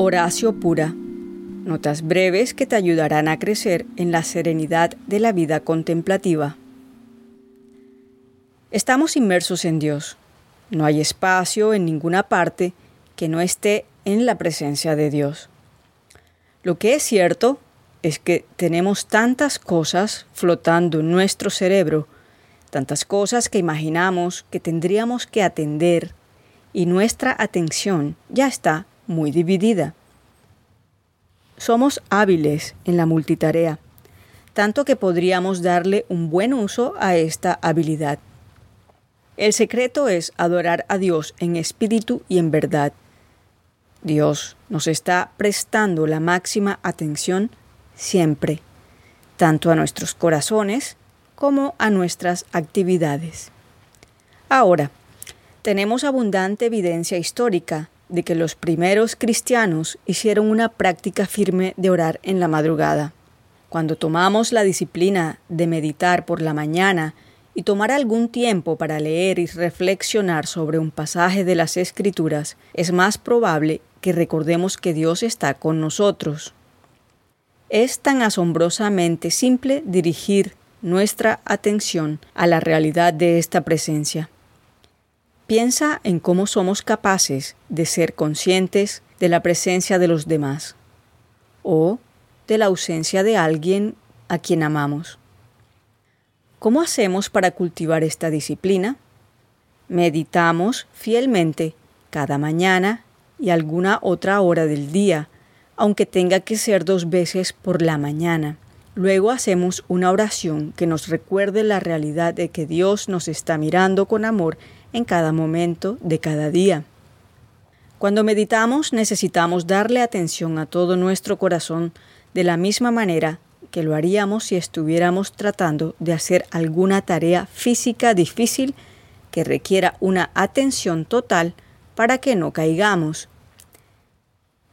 Horacio Pura. Notas breves que te ayudarán a crecer en la serenidad de la vida contemplativa. Estamos inmersos en Dios. No hay espacio en ninguna parte que no esté en la presencia de Dios. Lo que es cierto es que tenemos tantas cosas flotando en nuestro cerebro, tantas cosas que imaginamos que tendríamos que atender y nuestra atención ya está muy dividida. Somos hábiles en la multitarea, tanto que podríamos darle un buen uso a esta habilidad. El secreto es adorar a Dios en espíritu y en verdad. Dios nos está prestando la máxima atención siempre, tanto a nuestros corazones como a nuestras actividades. Ahora, tenemos abundante evidencia histórica de que los primeros cristianos hicieron una práctica firme de orar en la madrugada. Cuando tomamos la disciplina de meditar por la mañana y tomar algún tiempo para leer y reflexionar sobre un pasaje de las Escrituras, es más probable que recordemos que Dios está con nosotros. Es tan asombrosamente simple dirigir nuestra atención a la realidad de esta presencia. Piensa en cómo somos capaces de ser conscientes de la presencia de los demás o de la ausencia de alguien a quien amamos. ¿Cómo hacemos para cultivar esta disciplina? Meditamos fielmente cada mañana y alguna otra hora del día, aunque tenga que ser dos veces por la mañana. Luego hacemos una oración que nos recuerde la realidad de que Dios nos está mirando con amor en cada momento de cada día. Cuando meditamos necesitamos darle atención a todo nuestro corazón de la misma manera que lo haríamos si estuviéramos tratando de hacer alguna tarea física difícil que requiera una atención total para que no caigamos.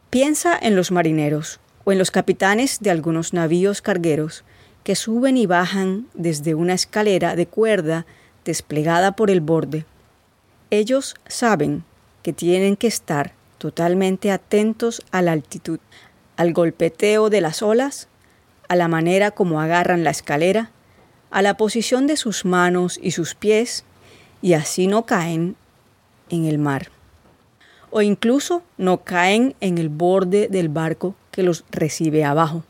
Piensa en los marineros o en los capitanes de algunos navíos cargueros que suben y bajan desde una escalera de cuerda desplegada por el borde ellos saben que tienen que estar totalmente atentos a la altitud, al golpeteo de las olas, a la manera como agarran la escalera, a la posición de sus manos y sus pies, y así no caen en el mar. O incluso no caen en el borde del barco que los recibe abajo.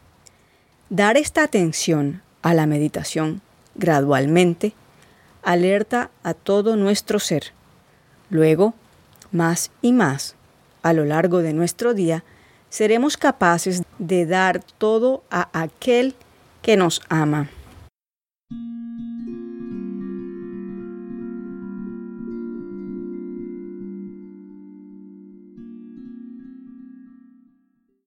Dar esta atención a la meditación gradualmente alerta a todo nuestro ser Luego, más y más, a lo largo de nuestro día, seremos capaces de dar todo a aquel que nos ama.